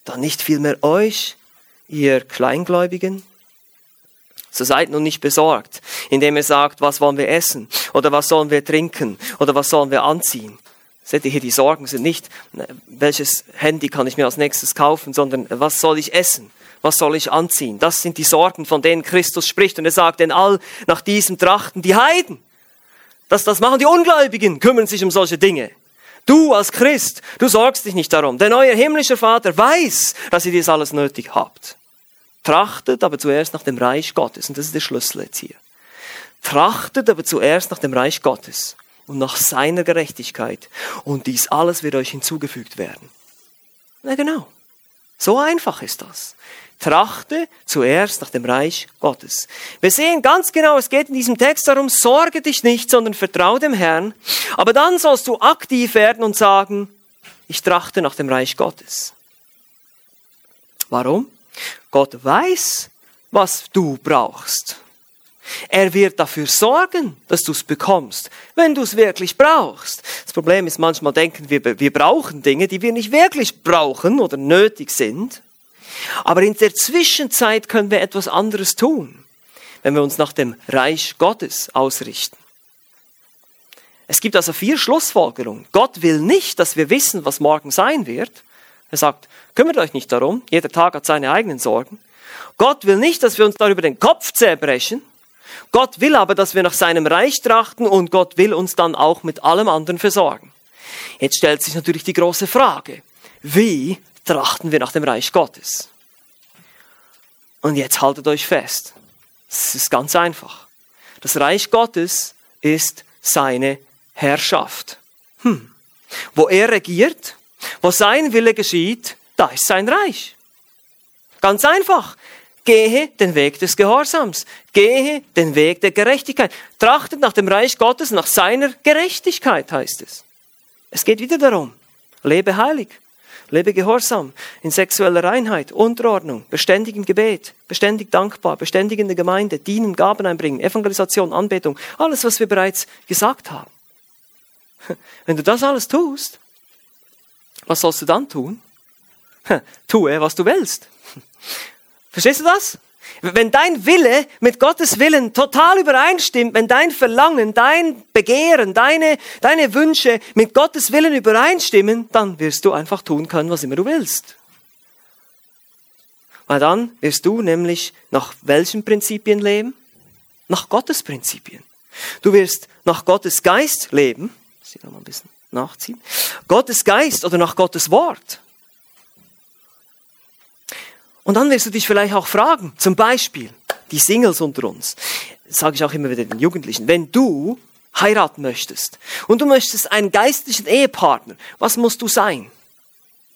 A: dann nicht vielmehr euch, ihr Kleingläubigen? So seid nun nicht besorgt, indem ihr sagt, was wollen wir essen oder was sollen wir trinken oder was sollen wir anziehen. Seht ihr hier, die Sorgen sind nicht, welches Handy kann ich mir als nächstes kaufen, sondern was soll ich essen? Was soll ich anziehen? Das sind die Sorgen, von denen Christus spricht. Und er sagt, denn all nach diesem trachten die Heiden. Das, das machen die Ungläubigen, kümmern sich um solche Dinge. Du als Christ, du sorgst dich nicht darum, denn euer himmlischer Vater weiß, dass ihr dies alles nötig habt. Trachtet aber zuerst nach dem Reich Gottes. Und das ist der Schlüssel jetzt hier. Trachtet aber zuerst nach dem Reich Gottes und nach seiner Gerechtigkeit. Und dies alles wird euch hinzugefügt werden. Na genau. So einfach ist das. Trachte zuerst nach dem Reich Gottes. Wir sehen ganz genau, es geht in diesem Text darum, sorge dich nicht, sondern vertraue dem Herrn. Aber dann sollst du aktiv werden und sagen, ich trachte nach dem Reich Gottes. Warum? Gott weiß, was du brauchst. Er wird dafür sorgen, dass du es bekommst, wenn du es wirklich brauchst. Das Problem ist, manchmal denken wir, wir brauchen Dinge, die wir nicht wirklich brauchen oder nötig sind. Aber in der Zwischenzeit können wir etwas anderes tun, wenn wir uns nach dem Reich Gottes ausrichten. Es gibt also vier Schlussfolgerungen. Gott will nicht, dass wir wissen, was morgen sein wird. Er sagt, kümmert euch nicht darum, jeder Tag hat seine eigenen Sorgen. Gott will nicht, dass wir uns darüber den Kopf zerbrechen. Gott will aber, dass wir nach seinem Reich trachten und Gott will uns dann auch mit allem anderen versorgen. Jetzt stellt sich natürlich die große Frage, wie trachten wir nach dem Reich Gottes? Und jetzt haltet euch fest, es ist ganz einfach. Das Reich Gottes ist seine Herrschaft. Hm. Wo er regiert, wo sein Wille geschieht, da ist sein Reich. Ganz einfach. Gehe den Weg des Gehorsams. Gehe den Weg der Gerechtigkeit. Trachtet nach dem Reich Gottes, nach seiner Gerechtigkeit heißt es. Es geht wieder darum. Lebe heilig. Lebe gehorsam, in sexueller Reinheit, Unterordnung, beständig im Gebet, beständig dankbar, beständig in der Gemeinde, dienen, Gaben einbringen, Evangelisation, Anbetung, alles, was wir bereits gesagt haben. Wenn du das alles tust, was sollst du dann tun? Tue, was du willst. Verstehst du das? Wenn dein Wille mit Gottes Willen total übereinstimmt, wenn dein Verlangen, dein Begehren, deine, deine Wünsche mit Gottes Willen übereinstimmen, dann wirst du einfach tun können, was immer du willst. Weil dann wirst du nämlich nach welchen Prinzipien leben? Nach Gottes Prinzipien. Du wirst nach Gottes Geist leben. Ich noch mal ein bisschen nachziehen. Gottes Geist oder nach Gottes Wort. Und dann wirst du dich vielleicht auch fragen, zum Beispiel die Singles unter uns, sage ich auch immer wieder den Jugendlichen, wenn du heiraten möchtest und du möchtest einen geistlichen Ehepartner, was musst du sein?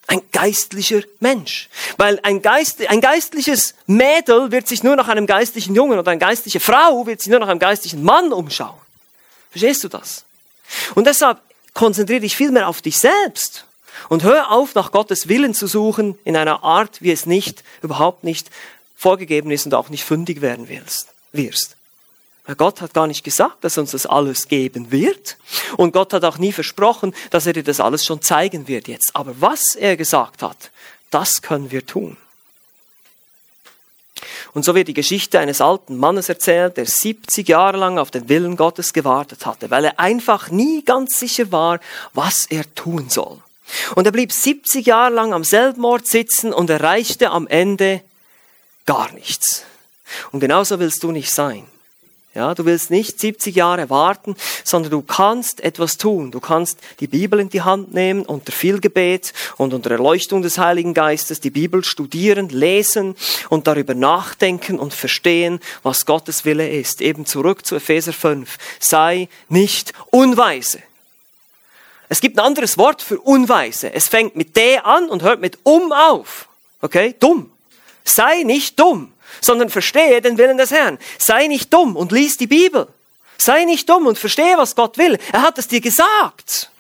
A: Ein geistlicher Mensch. Weil ein, Geist, ein geistliches Mädel wird sich nur nach einem geistlichen Jungen oder eine geistliche Frau wird sich nur nach einem geistlichen Mann umschauen. Verstehst du das? Und deshalb konzentriere dich viel mehr auf dich selbst und hör auf, nach Gottes Willen zu suchen in einer Art, wie es nicht, überhaupt nicht vorgegeben ist und auch nicht fündig werden wirst. Weil Gott hat gar nicht gesagt, dass uns das alles geben wird. Und Gott hat auch nie versprochen, dass er dir das alles schon zeigen wird jetzt. Aber was er gesagt hat, das können wir tun. Und so wird die Geschichte eines alten Mannes erzählt, der 70 Jahre lang auf den Willen Gottes gewartet hatte, weil er einfach nie ganz sicher war, was er tun soll. Und er blieb 70 Jahre lang am selben Ort sitzen und erreichte am Ende gar nichts. Und genauso willst du nicht sein. Ja, du willst nicht 70 Jahre warten, sondern du kannst etwas tun. Du kannst die Bibel in die Hand nehmen, unter viel Gebet und unter Erleuchtung des Heiligen Geistes die Bibel studieren, lesen und darüber nachdenken und verstehen, was Gottes Wille ist. Eben zurück zu Epheser 5. Sei nicht unweise. Es gibt ein anderes Wort für unweise. Es fängt mit D an und hört mit um auf. Okay? Dumm. Sei nicht dumm, sondern verstehe den Willen des Herrn. Sei nicht dumm und lies die Bibel. Sei nicht dumm und verstehe, was Gott will. Er hat es dir gesagt.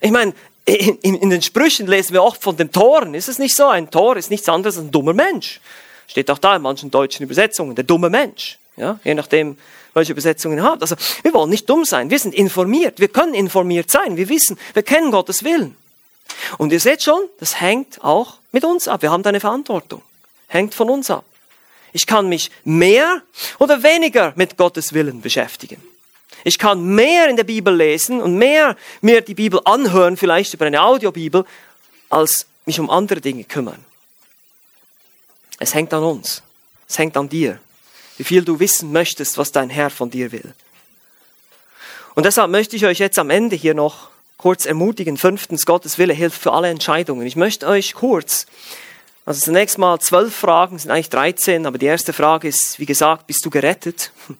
A: Ich meine, in, in, den Sprüchen lesen wir oft von den Toren. Ist es nicht so? Ein Tor ist nichts anderes als ein dummer Mensch. Steht auch da in manchen deutschen Übersetzungen, der dumme Mensch. Ja, je nachdem, welche Übersetzungen ihr habt. Also, wir wollen nicht dumm sein. Wir sind informiert. Wir können informiert sein. Wir wissen, wir kennen Gottes Willen. Und ihr seht schon, das hängt auch mit uns ab. Wir haben da eine Verantwortung. Hängt von uns ab. Ich kann mich mehr oder weniger mit Gottes Willen beschäftigen. Ich kann mehr in der Bibel lesen und mehr mir die Bibel anhören, vielleicht über eine Audiobibel, als mich um andere Dinge kümmern. Es hängt an uns. Es hängt an dir wie viel du wissen möchtest, was dein Herr von dir will. Und deshalb möchte ich euch jetzt am Ende hier noch kurz ermutigen. Fünftens, Gottes Wille hilft für alle Entscheidungen. Ich möchte euch kurz also zunächst mal zwölf Fragen, sind eigentlich 13, aber die erste Frage ist, wie gesagt, bist du gerettet?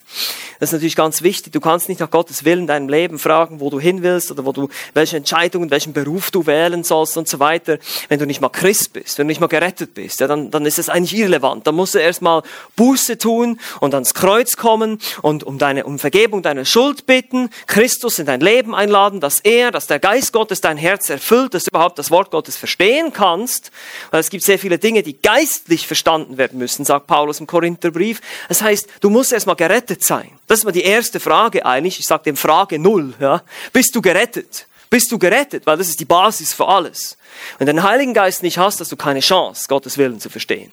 A: Das ist natürlich ganz wichtig. Du kannst nicht nach Gottes Willen in deinem Leben fragen, wo du hin willst oder wo du, welche Entscheidungen, welchen Beruf du wählen sollst und so weiter. Wenn du nicht mal Christ bist, wenn du nicht mal gerettet bist, ja, dann, dann ist es eigentlich irrelevant. Dann musst du erstmal Buße tun und ans Kreuz kommen und um deine, um Vergebung deiner Schuld bitten, Christus in dein Leben einladen, dass er, dass der Geist Gottes dein Herz erfüllt, dass du überhaupt das Wort Gottes verstehen kannst. Weil es gibt sehr viele viele Dinge, die geistlich verstanden werden müssen, sagt Paulus im Korintherbrief. Das heißt, du musst erstmal gerettet sein. Das ist mal die erste Frage eigentlich. Ich sage dem Frage null. Ja? Bist du gerettet? Bist du gerettet? Weil das ist die Basis für alles. Wenn du den Heiligen Geist nicht hast, hast du keine Chance, Gottes Willen zu verstehen.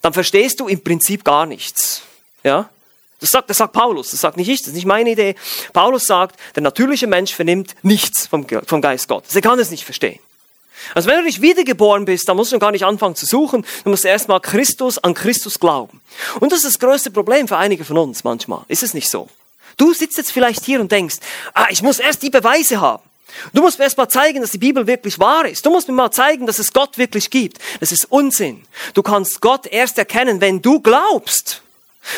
A: Dann verstehst du im Prinzip gar nichts. Ja? Das sagt, das sagt Paulus, das sagt nicht ich, das ist nicht meine Idee. Paulus sagt, der natürliche Mensch vernimmt nichts vom, vom Geist Gottes. Er kann es nicht verstehen. Also wenn du nicht wiedergeboren bist, dann musst du gar nicht anfangen zu suchen. Du musst erstmal Christus an Christus glauben. Und das ist das größte Problem für einige von uns manchmal. Ist es nicht so? Du sitzt jetzt vielleicht hier und denkst, ah, ich muss erst die Beweise haben. Du musst mir erst mal zeigen, dass die Bibel wirklich wahr ist. Du musst mir mal zeigen, dass es Gott wirklich gibt. Das ist Unsinn. Du kannst Gott erst erkennen, wenn du glaubst.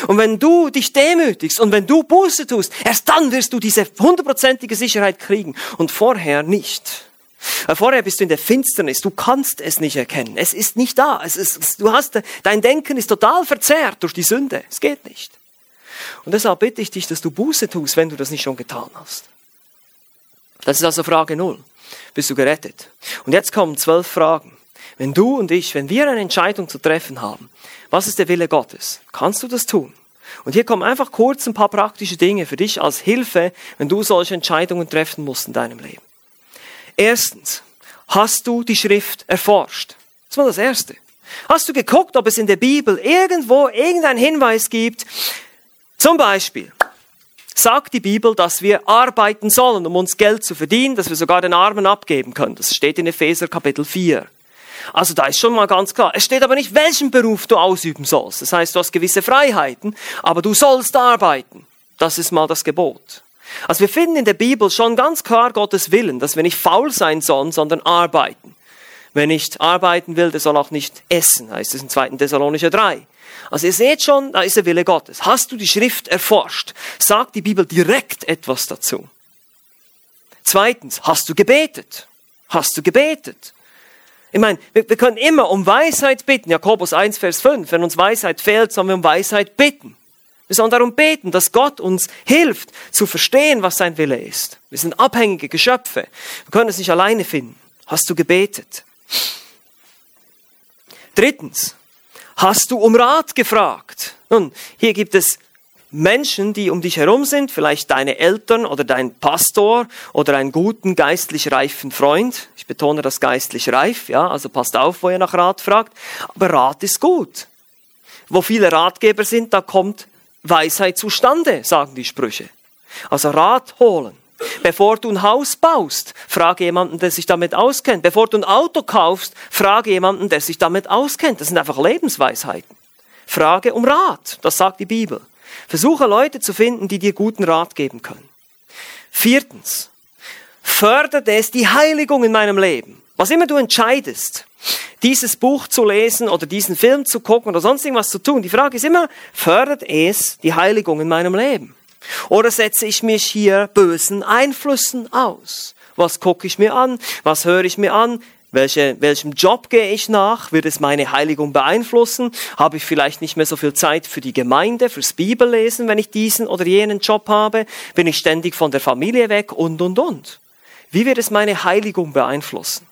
A: Und wenn du dich demütigst und wenn du Buße tust, erst dann wirst du diese hundertprozentige Sicherheit kriegen und vorher nicht. Vorher bist du in der Finsternis, du kannst es nicht erkennen. Es ist nicht da. Es ist, du hast, dein Denken ist total verzerrt durch die Sünde. Es geht nicht. Und deshalb bitte ich dich, dass du Buße tust, wenn du das nicht schon getan hast. Das ist also Frage null. Bist du gerettet? Und jetzt kommen zwölf Fragen. Wenn du und ich, wenn wir eine Entscheidung zu treffen haben, was ist der Wille Gottes? Kannst du das tun? Und hier kommen einfach kurz ein paar praktische Dinge für dich als Hilfe, wenn du solche Entscheidungen treffen musst in deinem Leben. Erstens, hast du die Schrift erforscht? Das war das Erste. Hast du geguckt, ob es in der Bibel irgendwo irgendeinen Hinweis gibt? Zum Beispiel, sagt die Bibel, dass wir arbeiten sollen, um uns Geld zu verdienen, dass wir sogar den Armen abgeben können. Das steht in Epheser Kapitel 4. Also da ist schon mal ganz klar. Es steht aber nicht, welchen Beruf du ausüben sollst. Das heißt, du hast gewisse Freiheiten, aber du sollst arbeiten. Das ist mal das Gebot. Also wir finden in der Bibel schon ganz klar Gottes Willen, dass wir nicht faul sein sollen, sondern arbeiten. Wer nicht arbeiten will, der soll auch nicht essen, heißt es in 2. Thessalonicher 3. Also ihr seht schon, da ist der Wille Gottes. Hast du die Schrift erforscht? Sagt die Bibel direkt etwas dazu. Zweitens, hast du gebetet? Hast du gebetet? Ich meine, wir, wir können immer um Weisheit bitten. Jakobus 1, Vers 5. Wenn uns Weisheit fehlt, sollen wir um Weisheit bitten. Wir sollen darum beten, dass Gott uns hilft, zu verstehen, was sein Wille ist. Wir sind abhängige Geschöpfe. Wir können es nicht alleine finden. Hast du gebetet? Drittens, hast du um Rat gefragt? Nun, hier gibt es Menschen, die um dich herum sind, vielleicht deine Eltern oder dein Pastor oder einen guten geistlich reifen Freund. Ich betone das geistlich reif, ja, also passt auf, wo ihr nach Rat fragt. Aber Rat ist gut. Wo viele Ratgeber sind, da kommt Weisheit zustande, sagen die Sprüche. Also Rat holen. Bevor du ein Haus baust, frage jemanden, der sich damit auskennt. Bevor du ein Auto kaufst, frage jemanden, der sich damit auskennt. Das sind einfach Lebensweisheiten. Frage um Rat, das sagt die Bibel. Versuche Leute zu finden, die dir guten Rat geben können. Viertens, fördert es die Heiligung in meinem Leben. Was immer du entscheidest, dieses Buch zu lesen oder diesen Film zu gucken oder sonst irgendwas zu tun. Die Frage ist immer, fördert es die Heiligung in meinem Leben? Oder setze ich mich hier bösen Einflüssen aus? Was gucke ich mir an? Was höre ich mir an? Welche, welchem Job gehe ich nach? Wird es meine Heiligung beeinflussen? Habe ich vielleicht nicht mehr so viel Zeit für die Gemeinde, fürs Bibellesen, wenn ich diesen oder jenen Job habe? Bin ich ständig von der Familie weg und, und, und? Wie wird es meine Heiligung beeinflussen?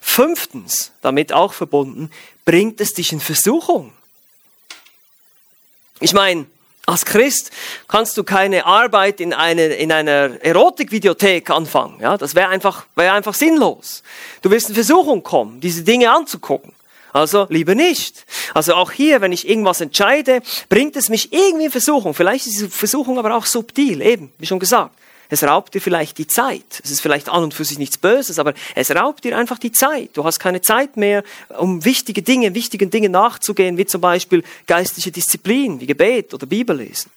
A: Fünftens, damit auch verbunden, bringt es dich in Versuchung. Ich meine, als Christ kannst du keine Arbeit in, eine, in einer Erotikvideothek anfangen. Ja, das wäre einfach, wäre einfach sinnlos. Du wirst in Versuchung kommen, diese Dinge anzugucken. Also lieber nicht. Also auch hier, wenn ich irgendwas entscheide, bringt es mich irgendwie in Versuchung. Vielleicht ist diese Versuchung aber auch subtil, eben, wie schon gesagt. Es raubt dir vielleicht die Zeit. Es ist vielleicht an und für sich nichts Böses, aber es raubt dir einfach die Zeit. Du hast keine Zeit mehr, um wichtige Dinge, wichtigen Dingen nachzugehen, wie zum Beispiel geistliche Disziplin, wie Gebet oder Bibellesen.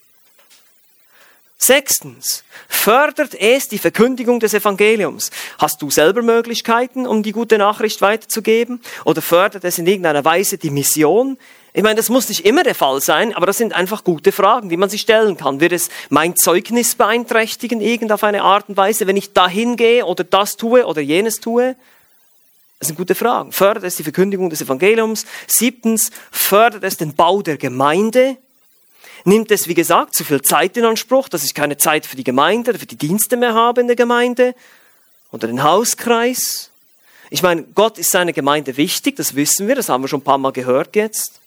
A: Sechstens, fördert es die Verkündigung des Evangeliums. Hast du selber Möglichkeiten, um die gute Nachricht weiterzugeben? Oder fördert es in irgendeiner Weise die Mission? Ich meine, das muss nicht immer der Fall sein, aber das sind einfach gute Fragen, die man sich stellen kann. Wird es mein Zeugnis beeinträchtigen, irgend auf eine Art und Weise, wenn ich dahin gehe oder das tue oder jenes tue? Das sind gute Fragen. Fördert es die Verkündigung des Evangeliums? Siebtens, fördert es den Bau der Gemeinde? Nimmt es, wie gesagt, zu viel Zeit in Anspruch, dass ich keine Zeit für die Gemeinde, für die Dienste mehr habe in der Gemeinde oder den Hauskreis? Ich meine, Gott ist seiner Gemeinde wichtig, das wissen wir, das haben wir schon ein paar Mal gehört jetzt.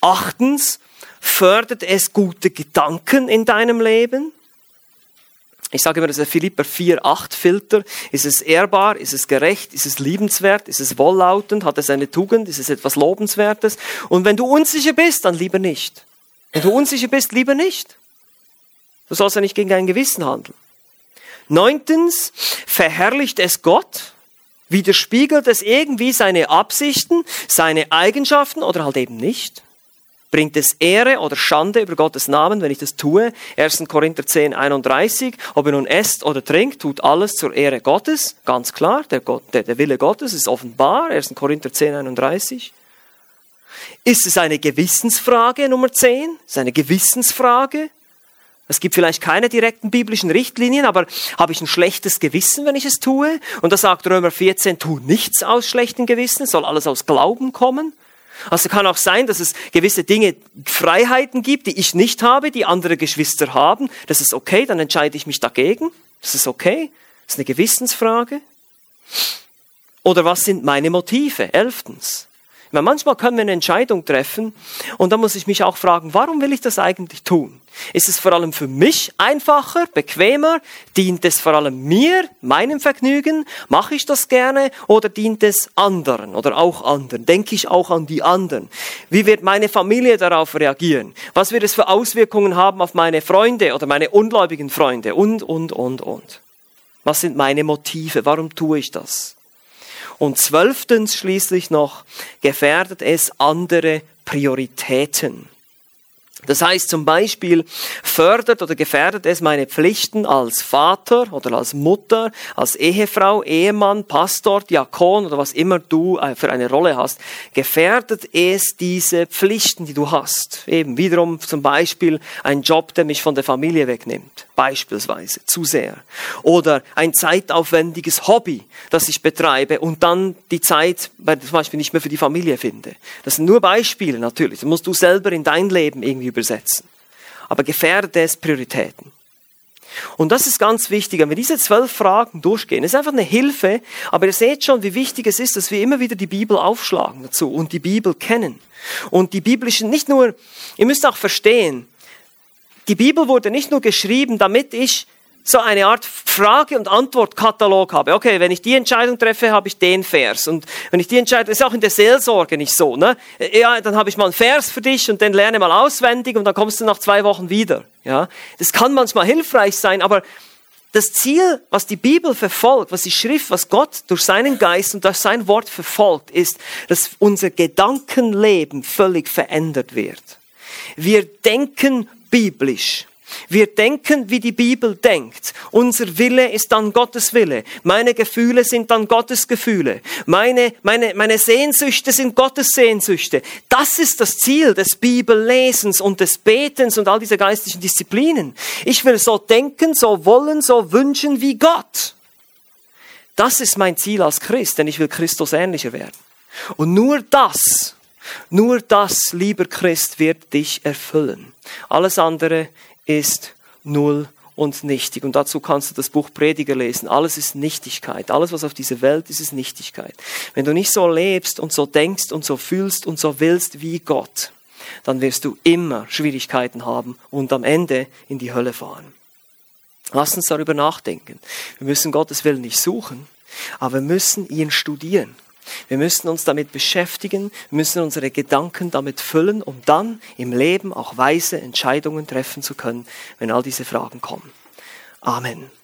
A: Achtens, fördert es gute Gedanken in deinem Leben? Ich sage immer, das ist der Philipper 4,8 Filter. Ist es ehrbar? Ist es gerecht? Ist es liebenswert? Ist es wohllautend? Hat es eine Tugend? Ist es etwas Lobenswertes? Und wenn du unsicher bist, dann lieber nicht. Wenn du unsicher bist, lieber nicht. Du sollst ja nicht gegen dein Gewissen handeln. Neuntens, verherrlicht es Gott? Widerspiegelt es irgendwie seine Absichten, seine Eigenschaften oder halt eben nicht? Bringt es Ehre oder Schande über Gottes Namen, wenn ich das tue? 1. Korinther 10, 31. Ob ihr nun esst oder trinkt, tut alles zur Ehre Gottes. Ganz klar, der, Gott, der, der Wille Gottes ist offenbar. 1. Korinther 10, 31. Ist es eine Gewissensfrage, Nummer 10? Ist es eine Gewissensfrage? Es gibt vielleicht keine direkten biblischen Richtlinien, aber habe ich ein schlechtes Gewissen, wenn ich es tue? Und da sagt Römer 14, tu nichts aus schlechtem Gewissen, soll alles aus Glauben kommen. Also kann auch sein, dass es gewisse Dinge, Freiheiten gibt, die ich nicht habe, die andere Geschwister haben. Das ist okay, dann entscheide ich mich dagegen. Das ist okay. Das ist eine Gewissensfrage. Oder was sind meine Motive? Elftens. Weil manchmal können wir eine Entscheidung treffen und dann muss ich mich auch fragen, warum will ich das eigentlich tun? Ist es vor allem für mich einfacher, bequemer? Dient es vor allem mir, meinem Vergnügen? Mache ich das gerne oder dient es anderen oder auch anderen? Denke ich auch an die anderen? Wie wird meine Familie darauf reagieren? Was wird es für Auswirkungen haben auf meine Freunde oder meine ungläubigen Freunde? Und, und, und, und. Was sind meine Motive? Warum tue ich das? Und zwölftens schließlich noch, gefährdet es andere Prioritäten. Das heißt zum Beispiel, fördert oder gefährdet es meine Pflichten als Vater oder als Mutter, als Ehefrau, Ehemann, Pastor, Diakon oder was immer du äh, für eine Rolle hast, gefährdet es diese Pflichten, die du hast. Eben wiederum zum Beispiel ein Job, der mich von der Familie wegnimmt, beispielsweise, zu sehr. Oder ein zeitaufwendiges Hobby, das ich betreibe und dann die Zeit zum Beispiel nicht mehr für die Familie finde. Das sind nur Beispiele natürlich. Das musst du selber in dein Leben irgendwie übersetzen. Aber gefährdet es Prioritäten. Und das ist ganz wichtig, wenn wir diese zwölf Fragen durchgehen. Ist einfach eine Hilfe, aber ihr seht schon, wie wichtig es ist, dass wir immer wieder die Bibel aufschlagen dazu und die Bibel kennen. Und die biblischen, nicht nur, ihr müsst auch verstehen, die Bibel wurde nicht nur geschrieben, damit ich so eine Art Frage- und Antwortkatalog habe. Okay, wenn ich die Entscheidung treffe, habe ich den Vers. Und wenn ich die Entscheidung, ist auch in der Seelsorge nicht so, ne? Ja, dann habe ich mal einen Vers für dich und den lerne mal auswendig und dann kommst du nach zwei Wochen wieder. Ja, das kann manchmal hilfreich sein, aber das Ziel, was die Bibel verfolgt, was die Schrift, was Gott durch seinen Geist und durch sein Wort verfolgt, ist, dass unser Gedankenleben völlig verändert wird. Wir denken biblisch. Wir denken, wie die Bibel denkt. Unser Wille ist dann Gottes Wille. Meine Gefühle sind dann Gottes Gefühle. Meine, meine, meine Sehnsüchte sind Gottes Sehnsüchte. Das ist das Ziel des Bibellesens und des Betens und all dieser geistlichen Disziplinen. Ich will so denken, so wollen, so wünschen wie Gott. Das ist mein Ziel als Christ, denn ich will Christus ähnlicher werden. Und nur das, nur das, lieber Christ, wird dich erfüllen. Alles andere ist null und nichtig. Und dazu kannst du das Buch Prediger lesen. Alles ist Nichtigkeit. Alles, was auf dieser Welt ist, ist Nichtigkeit. Wenn du nicht so lebst und so denkst und so fühlst und so willst wie Gott, dann wirst du immer Schwierigkeiten haben und am Ende in die Hölle fahren. Lass uns darüber nachdenken. Wir müssen Gottes Willen nicht suchen, aber wir müssen ihn studieren. Wir müssen uns damit beschäftigen, müssen unsere Gedanken damit füllen, um dann im Leben auch weise Entscheidungen treffen zu können, wenn all diese Fragen kommen. Amen.